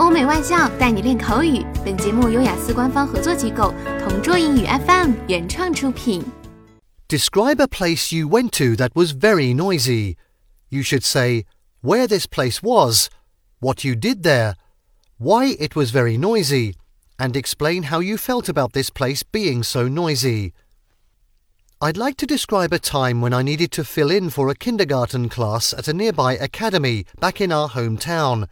欧美外教带你练口语。本节目由雅思官方合作机构同桌英语 FM 原创出品。Describe a place you went to that was very noisy. You should say where this place was, what you did there, why it was very noisy, and explain how you felt about this place being so noisy. I'd like to describe a time when I needed to fill in for a kindergarten class at a nearby academy back in our hometown.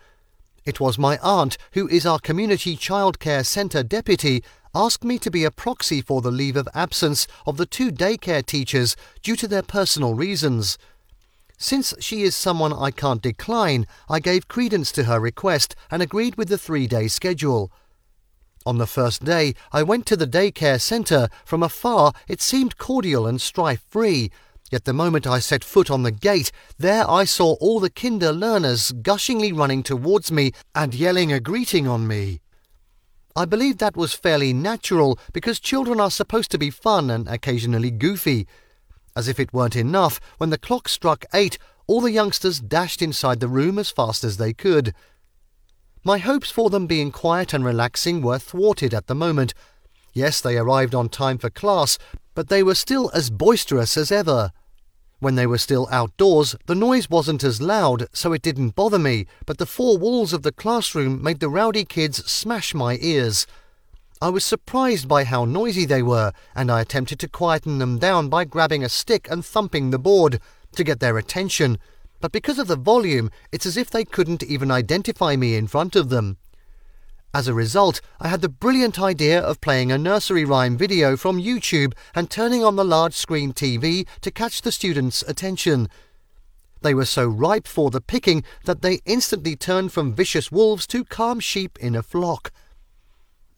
It was my aunt, who is our community childcare centre deputy, asked me to be a proxy for the leave of absence of the two daycare teachers due to their personal reasons. Since she is someone I can't decline, I gave credence to her request and agreed with the three day schedule. On the first day, I went to the daycare centre. From afar, it seemed cordial and strife free, Yet the moment I set foot on the gate, there I saw all the kinder learners gushingly running towards me and yelling a greeting on me. I believe that was fairly natural because children are supposed to be fun and occasionally goofy. As if it weren't enough, when the clock struck eight, all the youngsters dashed inside the room as fast as they could. My hopes for them being quiet and relaxing were thwarted at the moment. Yes, they arrived on time for class, but they were still as boisterous as ever. When they were still outdoors, the noise wasn't as loud, so it didn't bother me, but the four walls of the classroom made the rowdy kids smash my ears. I was surprised by how noisy they were, and I attempted to quieten them down by grabbing a stick and thumping the board to get their attention. But because of the volume, it's as if they couldn't even identify me in front of them. As a result, I had the brilliant idea of playing a nursery rhyme video from YouTube and turning on the large screen TV to catch the students' attention. They were so ripe for the picking that they instantly turned from vicious wolves to calm sheep in a flock.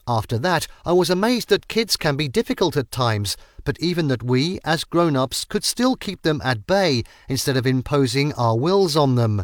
After that, I was amazed that kids can be difficult at times, but even that we, as grown ups, could still keep them at bay instead of imposing our wills on them.